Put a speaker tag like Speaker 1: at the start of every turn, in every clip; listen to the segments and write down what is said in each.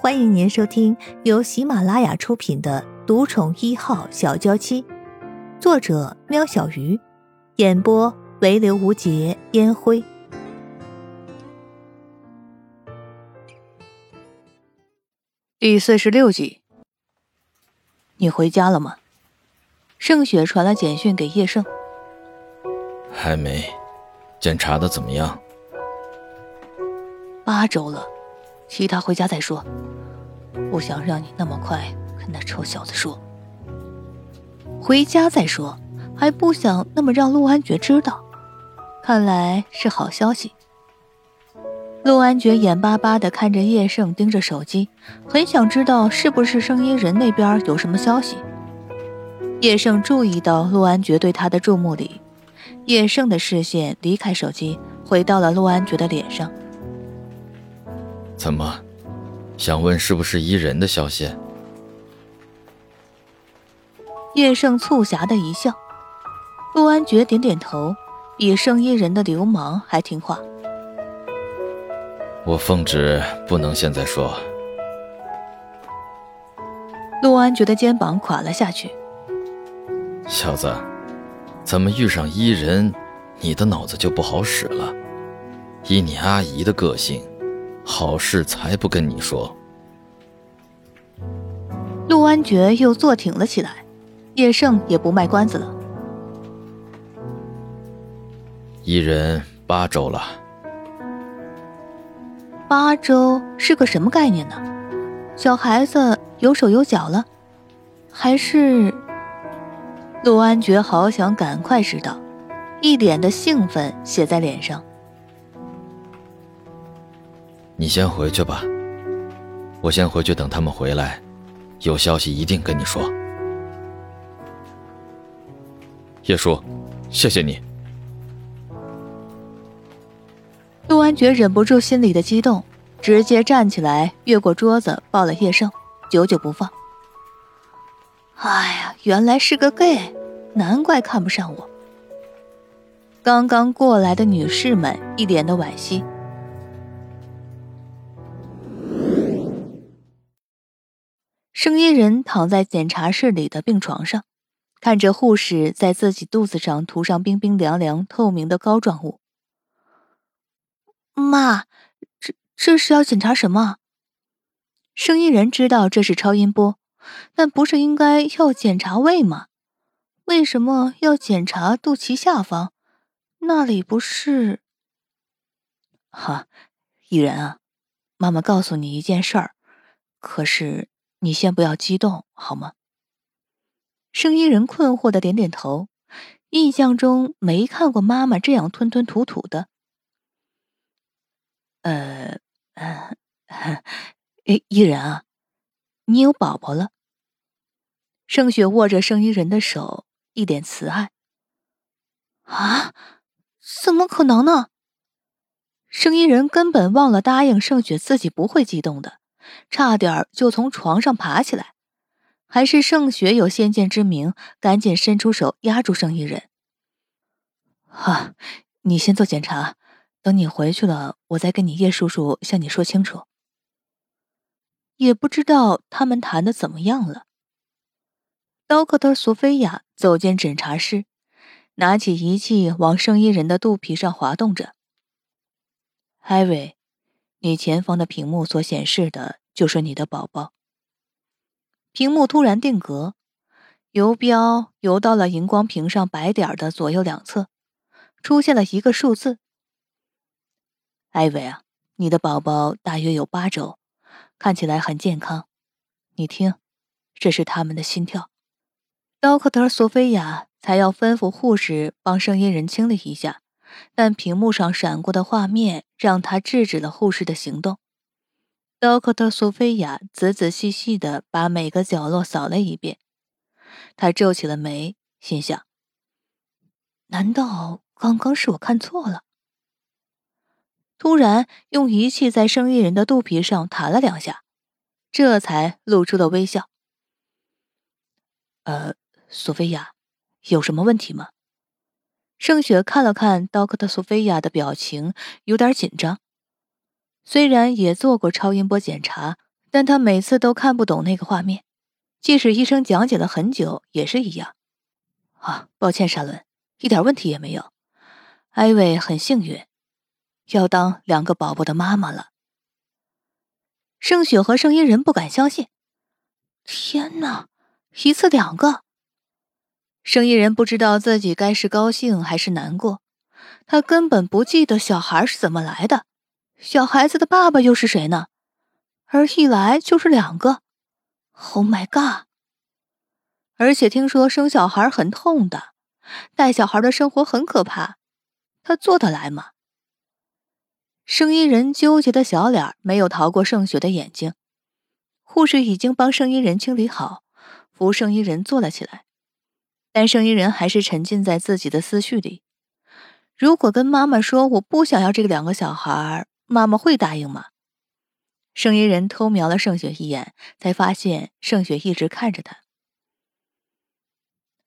Speaker 1: 欢迎您收听由喜马拉雅出品的《独宠一号小娇妻》，作者：喵小鱼，演播：唯刘无节烟灰。第四十六集，你回家了吗？盛雪传来简讯给叶盛，
Speaker 2: 还没。检查的怎么样？
Speaker 1: 八周了，其他回家再说。不想让你那么快跟那臭小子说。回家再说，还不想那么让陆安觉知道。看来是好消息。陆安觉眼巴巴的看着叶盛盯着手机，很想知道是不是声音人那边有什么消息。叶盛注意到陆安觉对他的注目礼。叶盛的视线离开手机，回到了陆安觉的脸上。
Speaker 2: 怎么，想问是不是伊人的消息？
Speaker 1: 叶盛促狭的一笑，陆安觉点点头，比圣伊人的流氓还听话。
Speaker 2: 我奉旨不能现在说。
Speaker 1: 陆安觉的肩膀垮了下去，
Speaker 2: 小子。怎么遇上伊人，你的脑子就不好使了？以你阿姨的个性，好事才不跟你说。
Speaker 1: 陆安觉又坐挺了起来，叶盛也不卖关子了。
Speaker 2: 一人八周了，
Speaker 1: 八周是个什么概念呢？小孩子有手有脚了，还是？陆安觉好想赶快知道，一脸的兴奋写在脸上。
Speaker 2: 你先回去吧，我先回去等他们回来，有消息一定跟你说。叶叔，谢谢你。
Speaker 1: 陆安觉忍不住心里的激动，直接站起来，越过桌子抱了叶盛，久久不放。哎呀，原来是个 gay，难怪看不上我。刚刚过来的女士们一脸的惋惜。生意人躺在检查室里的病床上，看着护士在自己肚子上涂上冰冰凉凉、透明的膏状物。妈，这这是要检查什么？生意人知道这是超音波。但不是应该要检查胃吗？为什么要检查肚脐下方？那里不是？哈，伊人啊，妈妈告诉你一件事儿，可是你先不要激动好吗？生意人困惑的点点头，印象中没看过妈妈这样吞吞吐吐的。呃，呃，哎，伊人啊。你有宝宝了。盛雪握着生意人的手，一脸慈爱。啊，怎么可能呢？生意人根本忘了答应盛雪自己不会激动的，差点就从床上爬起来。还是盛雪有先见之明，赶紧伸出手压住生意人。哈，你先做检查，等你回去了，我再跟你叶叔叔向你说清楚。也不知道他们谈的怎么样了。刀客特索菲亚走进诊查室，拿起仪器往圣衣人的肚皮上滑动着。艾瑞，你前方的屏幕所显示的就是你的宝宝。屏幕突然定格，游标游到了荧光屏上白点的左右两侧，出现了一个数字。艾薇啊，你的宝宝大约有八周。看起来很健康，你听，这是他们的心跳。刀克特索菲亚才要吩咐护士帮声音人清理一下，但屏幕上闪过的画面让他制止了护士的行动。刀克特索菲亚仔仔细细的把每个角落扫了一遍，他皱起了眉，心想：难道刚刚是我看错了？突然，用仪器在生意人的肚皮上弹了两下，这才露出了微笑。呃，索菲亚，有什么问题吗？盛雪看了看刀客特索菲亚的表情，有点紧张。虽然也做过超音波检查，但她每次都看不懂那个画面，即使医生讲解了很久也是一样。啊，抱歉，沙伦，一点问题也没有。艾薇很幸运，要当两个宝宝的妈妈了。盛雪和盛一人不敢相信，天哪，一次两个！盛一人不知道自己该是高兴还是难过，他根本不记得小孩是怎么来的，小孩子的爸爸又是谁呢？而一来就是两个，Oh my god！而且听说生小孩很痛的，带小孩的生活很可怕，他做得来吗？生意人纠结的小脸没有逃过盛雪的眼睛。护士已经帮生意人清理好，扶生意人坐了起来，但圣衣人还是沉浸在自己的思绪里。如果跟妈妈说我不想要这个两个小孩，妈妈会答应吗？圣衣人偷瞄了盛雪一眼，才发现盛雪一直看着他。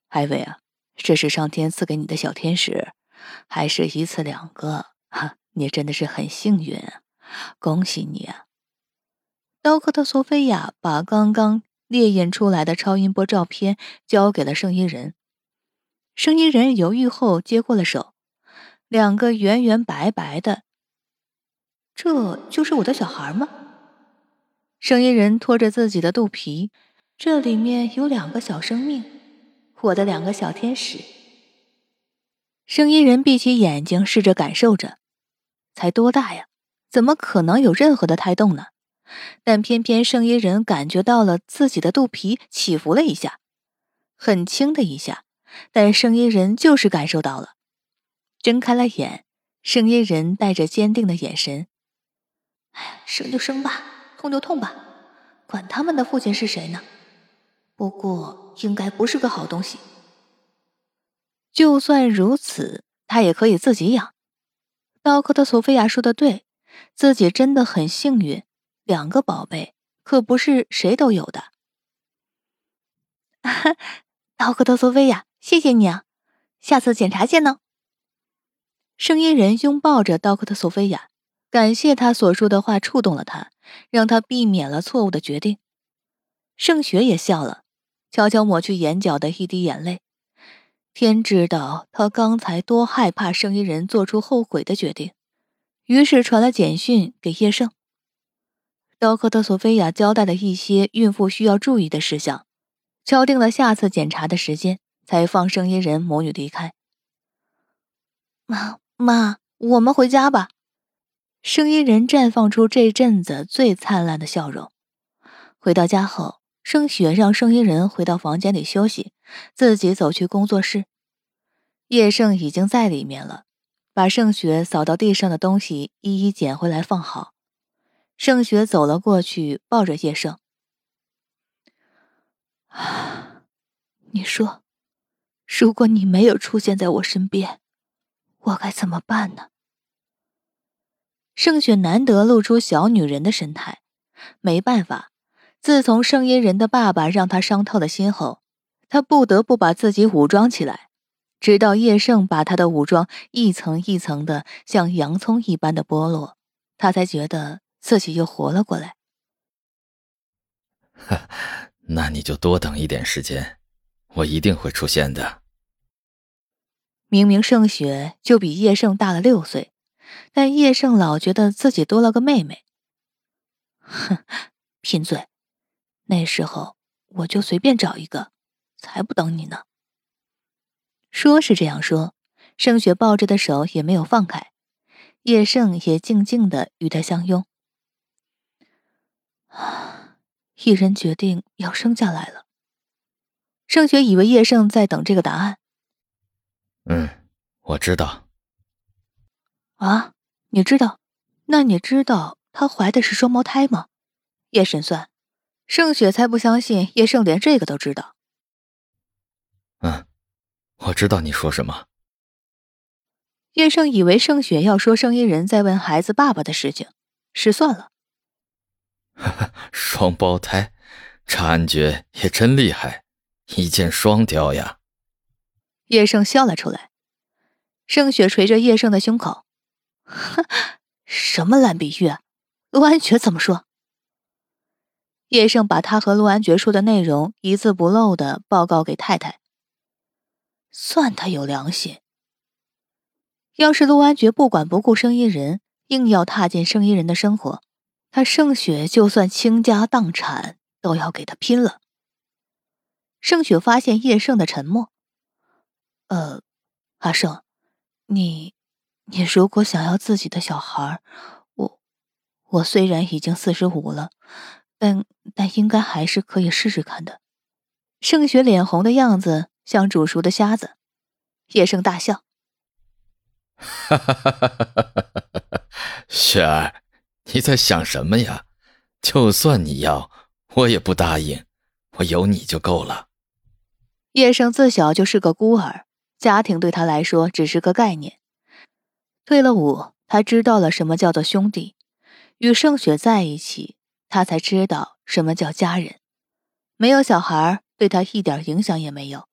Speaker 1: 艾薇啊，这是上天赐给你的小天使，还是一次两个？哈，你真的是很幸运！恭喜你啊！刀客的索菲亚把刚刚烈焰出来的超音波照片交给了圣衣人，圣衣人犹豫后接过了手，两个圆圆白白的，这就是我的小孩吗？声音人拖着自己的肚皮，这里面有两个小生命，我的两个小天使。声音人闭起眼睛，试着感受着，才多大呀？怎么可能有任何的胎动呢？但偏偏声音人感觉到了自己的肚皮起伏了一下，很轻的一下，但声音人就是感受到了。睁开了眼，声音人带着坚定的眼神：“哎，生就生吧。”痛就痛吧，管他们的父亲是谁呢？不过应该不是个好东西。就算如此，他也可以自己养。刀客的索菲亚说的对，自己真的很幸运，两个宝贝可不是谁都有的。刀客的索菲亚，谢谢你啊！下次检查见呢。声音人拥抱着刀客的索菲亚。感谢他所说的话触动了他，让他避免了错误的决定。盛雪也笑了，悄悄抹去眼角的一滴眼泪。天知道他刚才多害怕声音人做出后悔的决定，于是传了简讯给叶盛。刀客特索菲亚交代了一些孕妇需要注意的事项，敲定了下次检查的时间，才放声音人母女离开。妈妈，我们回家吧。声音人绽放出这阵子最灿烂的笑容。回到家后，盛雪让声音人回到房间里休息，自己走去工作室。叶盛已经在里面了，把盛雪扫到地上的东西一一捡回来放好。盛雪走了过去，抱着叶盛：“啊，你说，如果你没有出现在我身边，我该怎么办呢？”盛雪难得露出小女人的神态，没办法，自从圣音人的爸爸让她伤透了心后，她不得不把自己武装起来，直到叶盛把她的武装一层一层的像洋葱一般的剥落，她才觉得自己又活了过来。
Speaker 2: 那你就多等一点时间，我一定会出现的。
Speaker 1: 明明盛雪就比叶盛大了六岁。但叶盛老觉得自己多了个妹妹。哼，贫嘴！那时候我就随便找一个，才不等你呢。说是这样说，盛雪抱着的手也没有放开，叶盛也静静的与他相拥。啊，一人决定要生下来了。盛雪以为叶盛在等这个答案。
Speaker 2: 嗯，我知道。
Speaker 1: 啊，你知道？那你知道她怀的是双胞胎吗？叶神算，盛雪才不相信叶盛连这个都知道。
Speaker 2: 嗯，我知道你说什么。
Speaker 1: 叶盛以为盛雪要说声音人在问孩子爸爸的事情，失算了。
Speaker 2: 双胞胎，察觉也真厉害，一箭双雕呀。
Speaker 1: 叶盛笑了出来，盛雪捶着叶盛的胸口。哼，什么烂比喻？啊，陆安觉怎么说？叶盛把他和陆安觉说的内容一字不漏的报告给太太。算他有良心。要是陆安觉不管不顾生意人，硬要踏进生意人的生活，他盛雪就算倾家荡产都要给他拼了。盛雪发现叶盛的沉默。呃，阿胜，你，你如果想要自己的小孩，我，我虽然已经四十五了，但但应该还是可以试试看的。盛雪脸红的样子像煮熟的虾子。叶盛大笑。
Speaker 2: 哈哈哈哈哈哈！雪儿，你在想什么呀？就算你要，我也不答应。我有你就够了。
Speaker 1: 叶盛自小就是个孤儿，家庭对他来说只是个概念。退了伍，他知道了什么叫做兄弟。与盛雪在一起，他才知道什么叫家人。没有小孩，对他一点影响也没有。